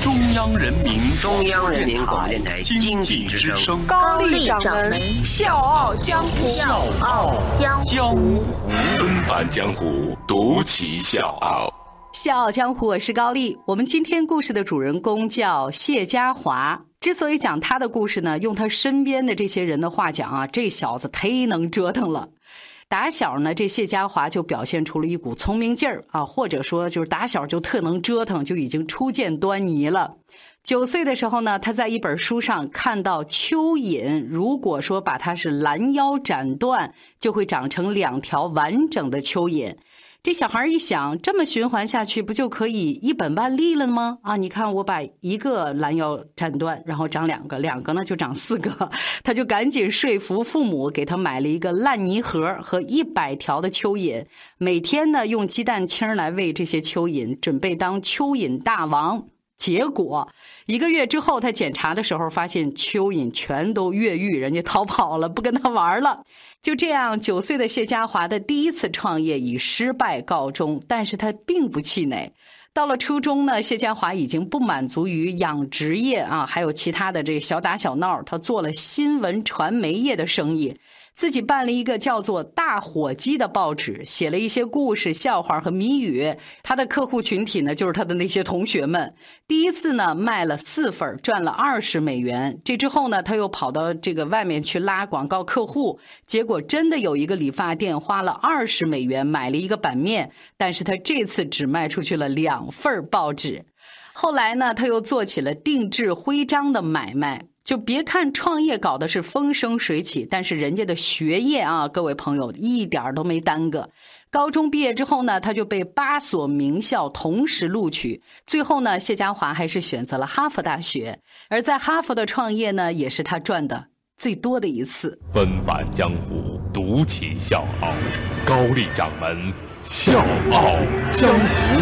中央人民中央人民广播电台经经济之济之声声，高丽掌门笑傲江湖。笑傲江江湖。纷繁江湖，独骑笑傲。笑傲江湖，我是高丽。我们今天故事的主人公叫谢家华。之所以讲他的故事呢，用他身边的这些人的话讲啊，这小子忒能折腾了。打小呢，这谢家华就表现出了一股聪明劲儿啊，或者说就是打小就特能折腾，就已经初见端倪了。九岁的时候呢，他在一本书上看到蚯蚓，如果说把它是拦腰斩断，就会长成两条完整的蚯蚓。这小孩一想，这么循环下去，不就可以一本万利了吗？啊，你看我把一个拦腰斩断，然后长两个，两个呢就长四个，他就赶紧说服父母，给他买了一个烂泥盒和一百条的蚯蚓，每天呢用鸡蛋清来喂这些蚯蚓，准备当蚯蚓大王。结果一个月之后，他检查的时候发现蚯蚓全都越狱，人家逃跑了，不跟他玩了。就这样，九岁的谢家华的第一次创业以失败告终，但是他并不气馁。到了初中呢，谢家华已经不满足于养殖业啊，还有其他的这小打小闹，他做了新闻传媒业的生意，自己办了一个叫做《大火鸡》的报纸，写了一些故事、笑话和谜语。他的客户群体呢，就是他的那些同学们。第一次呢，卖了四份，赚了二十美元。这之后呢，他又跑到这个外面去拉广告客户，结果真的有一个理发店花了二十美元买了一个版面，但是他这次只卖出去了两份报纸。后来呢，他又做起了定制徽章的买卖。就别看创业搞的是风生水起，但是人家的学业啊，各位朋友一点都没耽搁。高中毕业之后呢，他就被八所名校同时录取。最后呢，谢家华还是选择了哈佛大学。而在哈佛的创业呢，也是他赚的最多的一次。纷繁江湖，独起笑傲。高丽掌门笑傲江湖，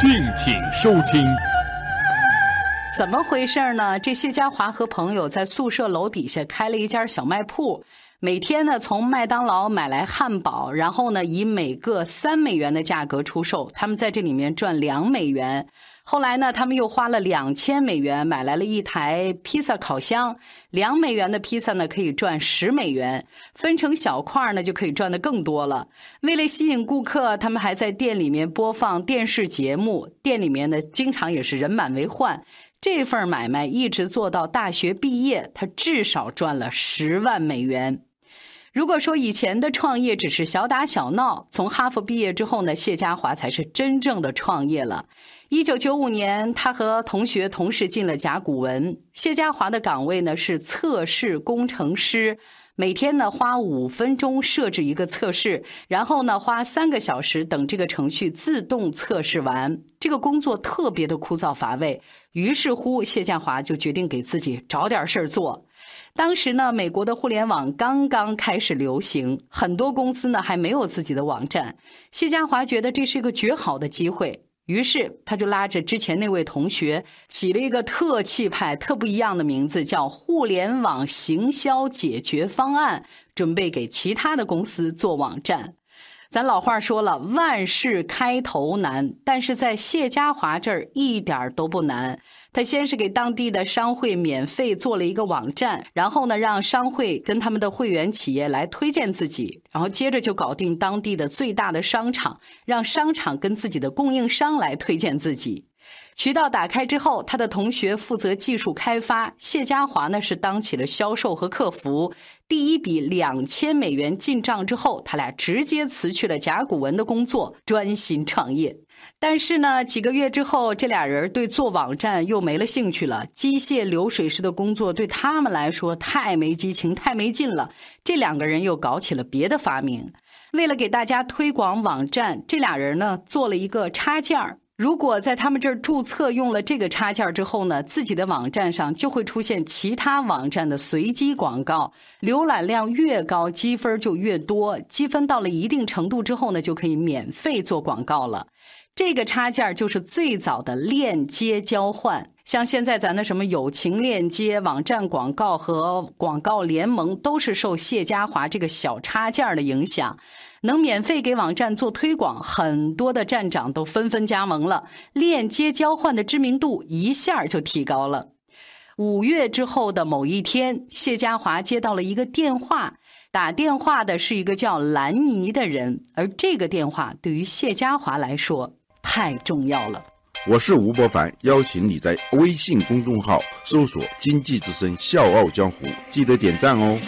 敬请收听。怎么回事呢？这谢家华和朋友在宿舍楼底下开了一家小卖铺，每天呢从麦当劳买来汉堡，然后呢以每个三美元的价格出售，他们在这里面赚两美元。后来呢，他们又花了两千美元买来了一台披萨烤箱，两美元的披萨呢可以赚十美元，分成小块呢就可以赚的更多了。为了吸引顾客，他们还在店里面播放电视节目，店里面呢经常也是人满为患。这份买卖一直做到大学毕业，他至少赚了十万美元。如果说以前的创业只是小打小闹，从哈佛毕业之后呢，谢家华才是真正的创业了。一九九五年，他和同学同时进了甲骨文。谢家华的岗位呢是测试工程师。每天呢花五分钟设置一个测试，然后呢花三个小时等这个程序自动测试完。这个工作特别的枯燥乏味，于是乎谢建华就决定给自己找点事儿做。当时呢，美国的互联网刚刚开始流行，很多公司呢还没有自己的网站。谢家华觉得这是一个绝好的机会。于是，他就拉着之前那位同学，起了一个特气派、特不一样的名字，叫“互联网行销解决方案”，准备给其他的公司做网站。咱老话说了，万事开头难，但是在谢家华这儿一点都不难。他先是给当地的商会免费做了一个网站，然后呢，让商会跟他们的会员企业来推荐自己，然后接着就搞定当地的最大的商场，让商场跟自己的供应商来推荐自己。渠道打开之后，他的同学负责技术开发，谢家华呢是当起了销售和客服。第一笔两千美元进账之后，他俩直接辞去了甲骨文的工作，专心创业。但是呢，几个月之后，这俩人对做网站又没了兴趣了。机械流水式的工作对他们来说太没激情、太没劲了。这两个人又搞起了别的发明。为了给大家推广网站，这俩人呢做了一个插件儿。如果在他们这儿注册用了这个插件之后呢，自己的网站上就会出现其他网站的随机广告，浏览量越高，积分就越多。积分到了一定程度之后呢，就可以免费做广告了。这个插件就是最早的链接交换，像现在咱的什么友情链接、网站广告和广告联盟，都是受谢家华这个小插件的影响。能免费给网站做推广，很多的站长都纷纷加盟了，链接交换的知名度一下就提高了。五月之后的某一天，谢家华接到了一个电话，打电话的是一个叫兰尼的人，而这个电话对于谢家华来说。太重要了！我是吴伯凡，邀请你在微信公众号搜索“经济之声笑傲江湖”，记得点赞哦。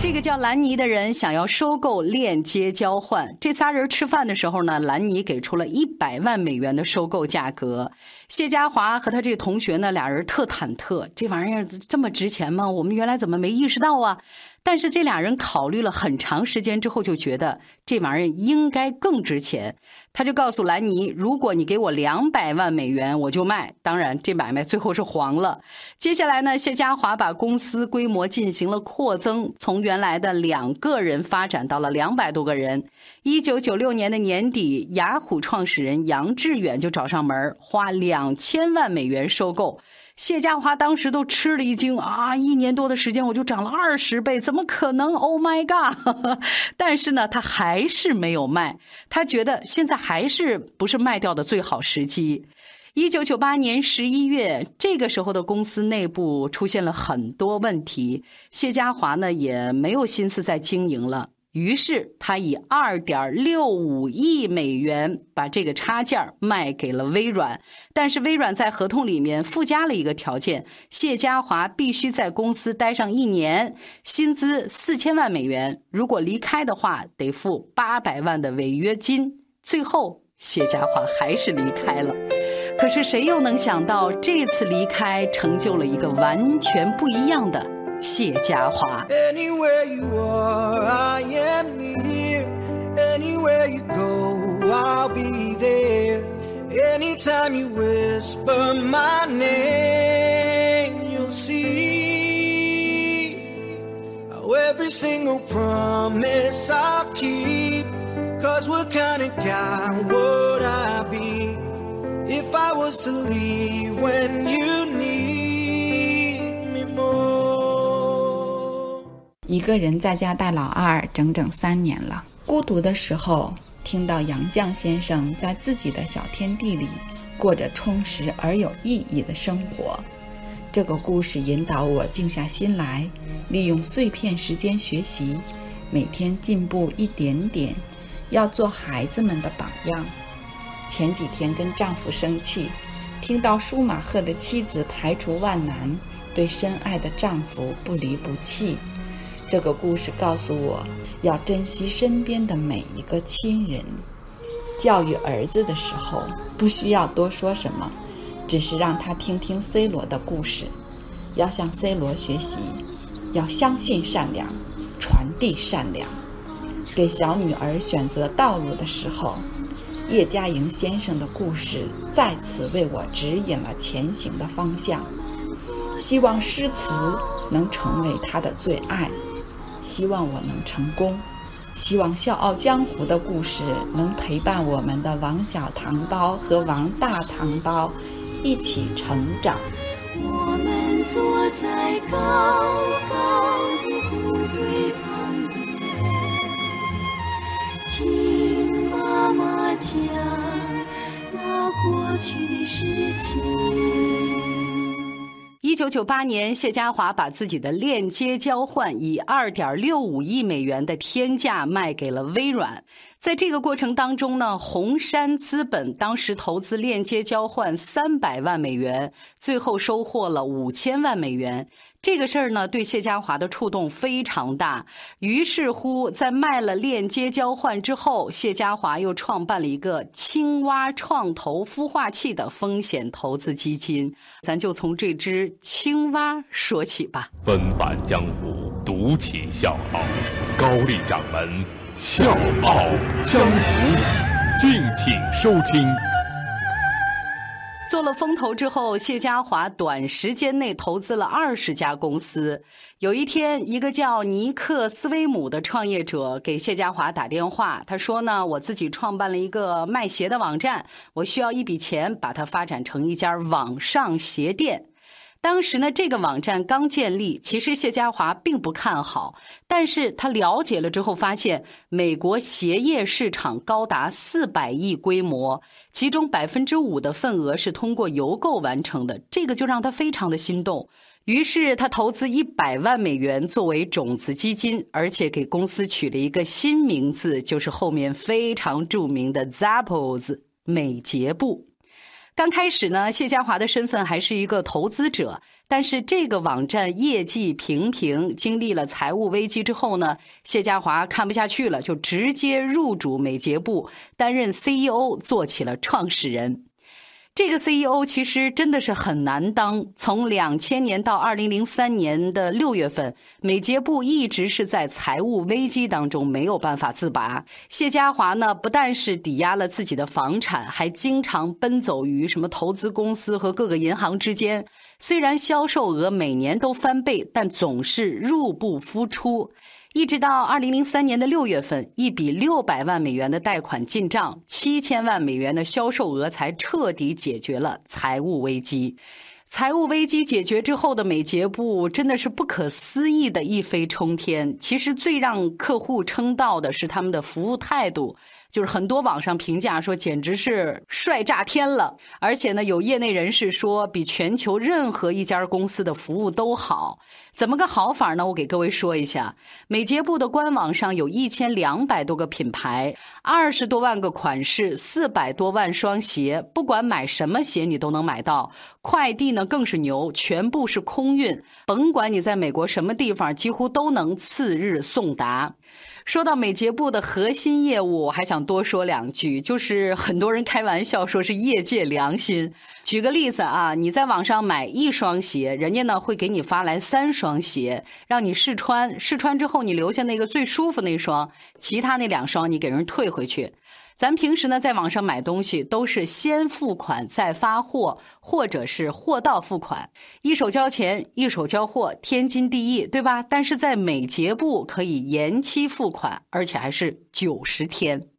这个叫兰尼的人想要收购链接交换，这仨人吃饭的时候呢，兰尼给出了一百万美元的收购价格。谢家华和他这个同学呢，俩人特忐忑，这玩意儿这么值钱吗？我们原来怎么没意识到啊？但是这俩人考虑了很长时间之后，就觉得这玩意儿应该更值钱。他就告诉兰尼：“如果你给我两百万美元，我就卖。”当然，这买卖最后是黄了。接下来呢，谢家华把公司规模进行了扩增，从原来的两个人发展到了两百多个人。一九九六年的年底，雅虎创始人杨致远就找上门，花两千万美元收购。谢家华当时都吃了一惊啊！一年多的时间我就涨了二十倍，怎么可能？Oh my god！但是呢，他还是没有卖，他觉得现在还是不是卖掉的最好时机。一九九八年十一月，这个时候的公司内部出现了很多问题，谢家华呢也没有心思再经营了。于是他以二点六五亿美元把这个插件卖给了微软，但是微软在合同里面附加了一个条件：谢家华必须在公司待上一年，薪资四千万美元。如果离开的话，得付八百万的违约金。最后，谢家华还是离开了。可是谁又能想到，这次离开成就了一个完全不一样的？谢家华。Anywhere you are, I am near. Anywhere you go, I'll be there. Anytime you whisper my name, you'll see how every single promise I'll keep. Cause what kind of guy would I be if I was to leave when you need 一个人在家带老二整整三年了。孤独的时候，听到杨绛先生在自己的小天地里过着充实而有意义的生活，这个故事引导我静下心来，利用碎片时间学习，每天进步一点点，要做孩子们的榜样。前几天跟丈夫生气，听到舒马赫的妻子排除万难，对深爱的丈夫不离不弃。这个故事告诉我，要珍惜身边的每一个亲人。教育儿子的时候，不需要多说什么，只是让他听听 C 罗的故事，要向 C 罗学习，要相信善良，传递善良。给小女儿选择道路的时候，叶嘉莹先生的故事再次为我指引了前行的方向。希望诗词能成为他的最爱。希望我能成功，希望《笑傲江湖》的故事能陪伴我们的王小糖包和王大糖包一起成长。我们坐在高高的谷堆旁边，听妈妈讲那过去的事情。一九九八年，谢家华把自己的链接交换以二点六五亿美元的天价卖给了微软。在这个过程当中呢，红杉资本当时投资链接交换三百万美元，最后收获了五千万美元。这个事儿呢，对谢家华的触动非常大。于是乎，在卖了链接交换之后，谢家华又创办了一个青蛙创投孵化器的风险投资基金。咱就从这只青蛙说起吧。纷返江湖，独起笑傲。高丽掌门笑傲江湖，敬请收听。做了风投之后，谢家华短时间内投资了二十家公司。有一天，一个叫尼克斯威姆的创业者给谢家华打电话，他说呢：“我自己创办了一个卖鞋的网站，我需要一笔钱把它发展成一家网上鞋店。”当时呢，这个网站刚建立，其实谢家华并不看好。但是他了解了之后，发现美国鞋业市场高达四百亿规模，其中百分之五的份额是通过邮购完成的，这个就让他非常的心动。于是他投资一百万美元作为种子基金，而且给公司取了一个新名字，就是后面非常著名的 Zappos 美捷布。刚开始呢，谢家华的身份还是一个投资者，但是这个网站业绩平平，经历了财务危机之后呢，谢家华看不下去了，就直接入主美捷部，担任 CEO，做起了创始人。这个 CEO 其实真的是很难当。从两千年到二零零三年的六月份，美捷部一直是在财务危机当中没有办法自拔。谢家华呢，不但是抵押了自己的房产，还经常奔走于什么投资公司和各个银行之间。虽然销售额每年都翻倍，但总是入不敷出。一直到二零零三年的六月份，一笔六百万美元的贷款进账，七千万美元的销售额才彻底解决了财务危机。财务危机解决之后的美捷部真的是不可思议的一飞冲天。其实最让客户称道的是他们的服务态度。就是很多网上评价说，简直是帅炸天了。而且呢，有业内人士说，比全球任何一家公司的服务都好。怎么个好法呢？我给各位说一下。美捷部的官网上有一千两百多个品牌，二十多万个款式，四百多万双鞋。不管买什么鞋，你都能买到。快递呢更是牛，全部是空运，甭管你在美国什么地方，几乎都能次日送达。说到美睫部的核心业务，我还想多说两句，就是很多人开玩笑说是业界良心。举个例子啊，你在网上买一双鞋，人家呢会给你发来三双鞋，让你试穿，试穿之后你留下那个最舒服那双，其他那两双你给人退回去。咱平时呢，在网上买东西都是先付款再发货，或者是货到付款，一手交钱一手交货，天经地义，对吧？但是在美捷部可以延期付款，而且还是九十天。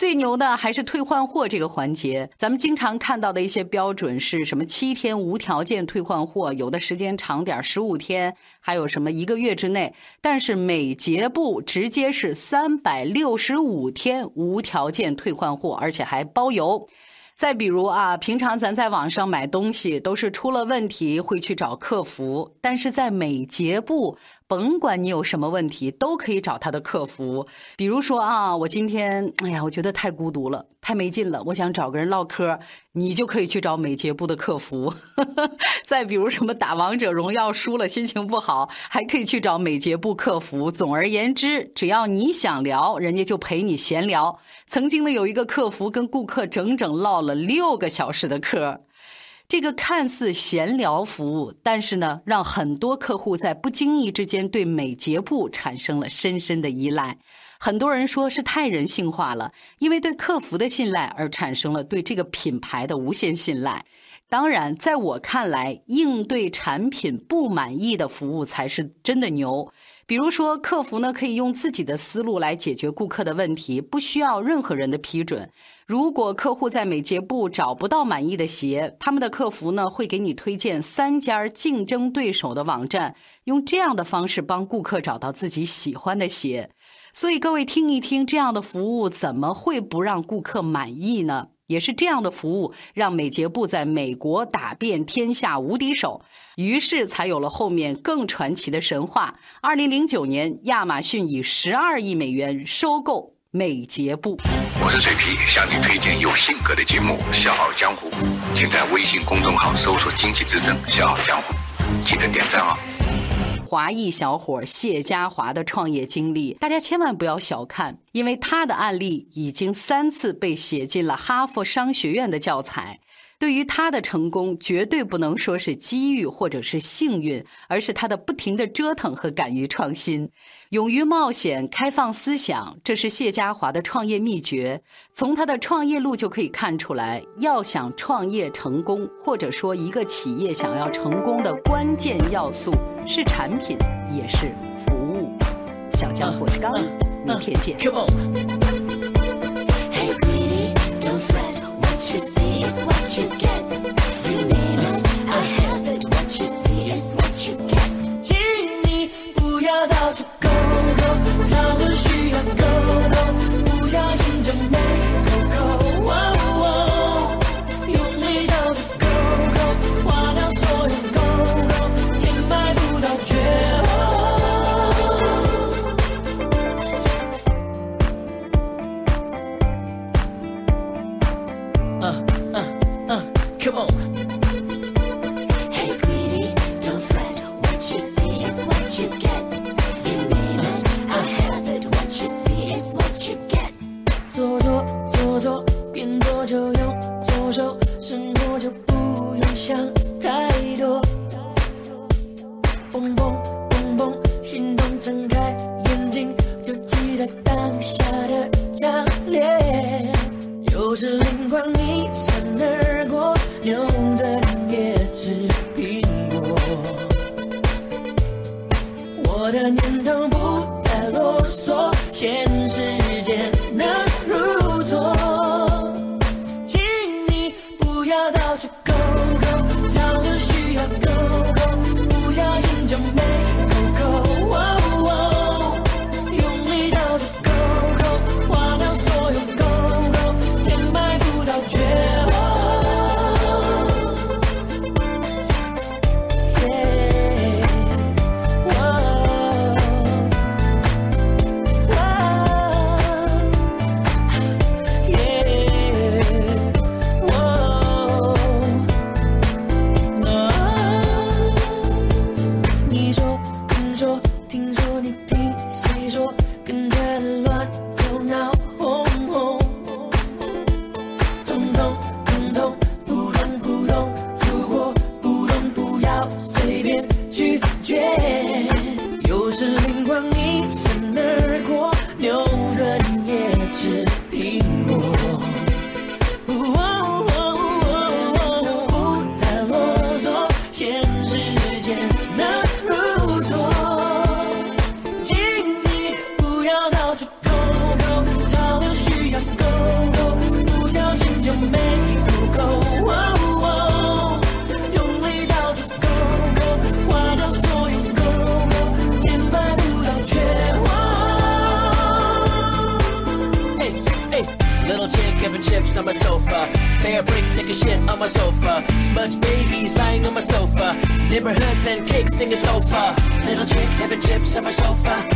最牛的还是退换货这个环节，咱们经常看到的一些标准是什么？七天无条件退换货，有的时间长点十五天，还有什么一个月之内。但是美捷部直接是三百六十五天无条件退换货，而且还包邮。再比如啊，平常咱在网上买东西都是出了问题会去找客服，但是在美捷部。甭管你有什么问题，都可以找他的客服。比如说啊，我今天哎呀，我觉得太孤独了，太没劲了，我想找个人唠嗑，你就可以去找美睫部的客服。再比如什么打王者荣耀输了，心情不好，还可以去找美睫部客服。总而言之，只要你想聊，人家就陪你闲聊。曾经呢，有一个客服跟顾客整整唠了六个小时的嗑。这个看似闲聊服务，但是呢，让很多客户在不经意之间对美睫部产生了深深的依赖。很多人说是太人性化了，因为对客服的信赖而产生了对这个品牌的无限信赖。当然，在我看来，应对产品不满意的服务才是真的牛。比如说，客服呢可以用自己的思路来解决顾客的问题，不需要任何人的批准。如果客户在美睫部找不到满意的鞋，他们的客服呢会给你推荐三家竞争对手的网站，用这样的方式帮顾客找到自己喜欢的鞋。所以各位听一听，这样的服务怎么会不让顾客满意呢？也是这样的服务，让美捷部在美国打遍天下无敌手，于是才有了后面更传奇的神话。二零零九年，亚马逊以十二亿美元收购美捷部。我是水皮，向你推荐有性格的节目《笑傲江湖》，请在微信公众号搜索“经济之声笑傲江湖”，记得点赞哦。华裔小伙谢家华的创业经历，大家千万不要小看。因为他的案例已经三次被写进了哈佛商学院的教材。对于他的成功，绝对不能说是机遇或者是幸运，而是他的不停的折腾和敢于创新，勇于冒险、开放思想，这是谢家华的创业秘诀。从他的创业路就可以看出来，要想创业成功，或者说一个企业想要成功的关键要素是产品，也是服务。小江我是刚，明天见。you get. You 个需我是灵光一 Little chick, having chips on my sofa.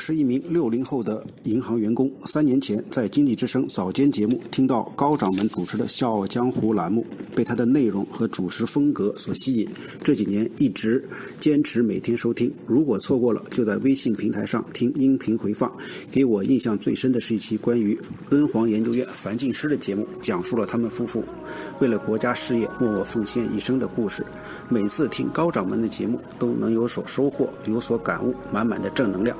是一名六零后的银行员工。三年前在《经济之声》早间节目听到高掌门主持的《笑傲江湖》栏目，被他的内容和主持风格所吸引。这几年一直坚持每天收听，如果错过了，就在微信平台上听音频回放。给我印象最深的是一期关于敦煌研究院樊进诗的节目，讲述了他们夫妇为了国家事业默默奉献一生的故事。每次听高掌门的节目，都能有所收获，有所感悟，满满的正能量。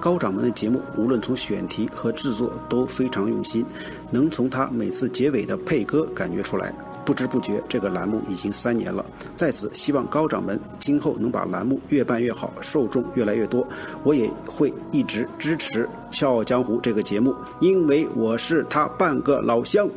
高掌门的节目，无论从选题和制作都非常用心，能从他每次结尾的配歌感觉出来。不知不觉，这个栏目已经三年了。在此，希望高掌门今后能把栏目越办越好，受众越来越多。我也会一直支持《笑傲江湖》这个节目，因为我是他半个老乡。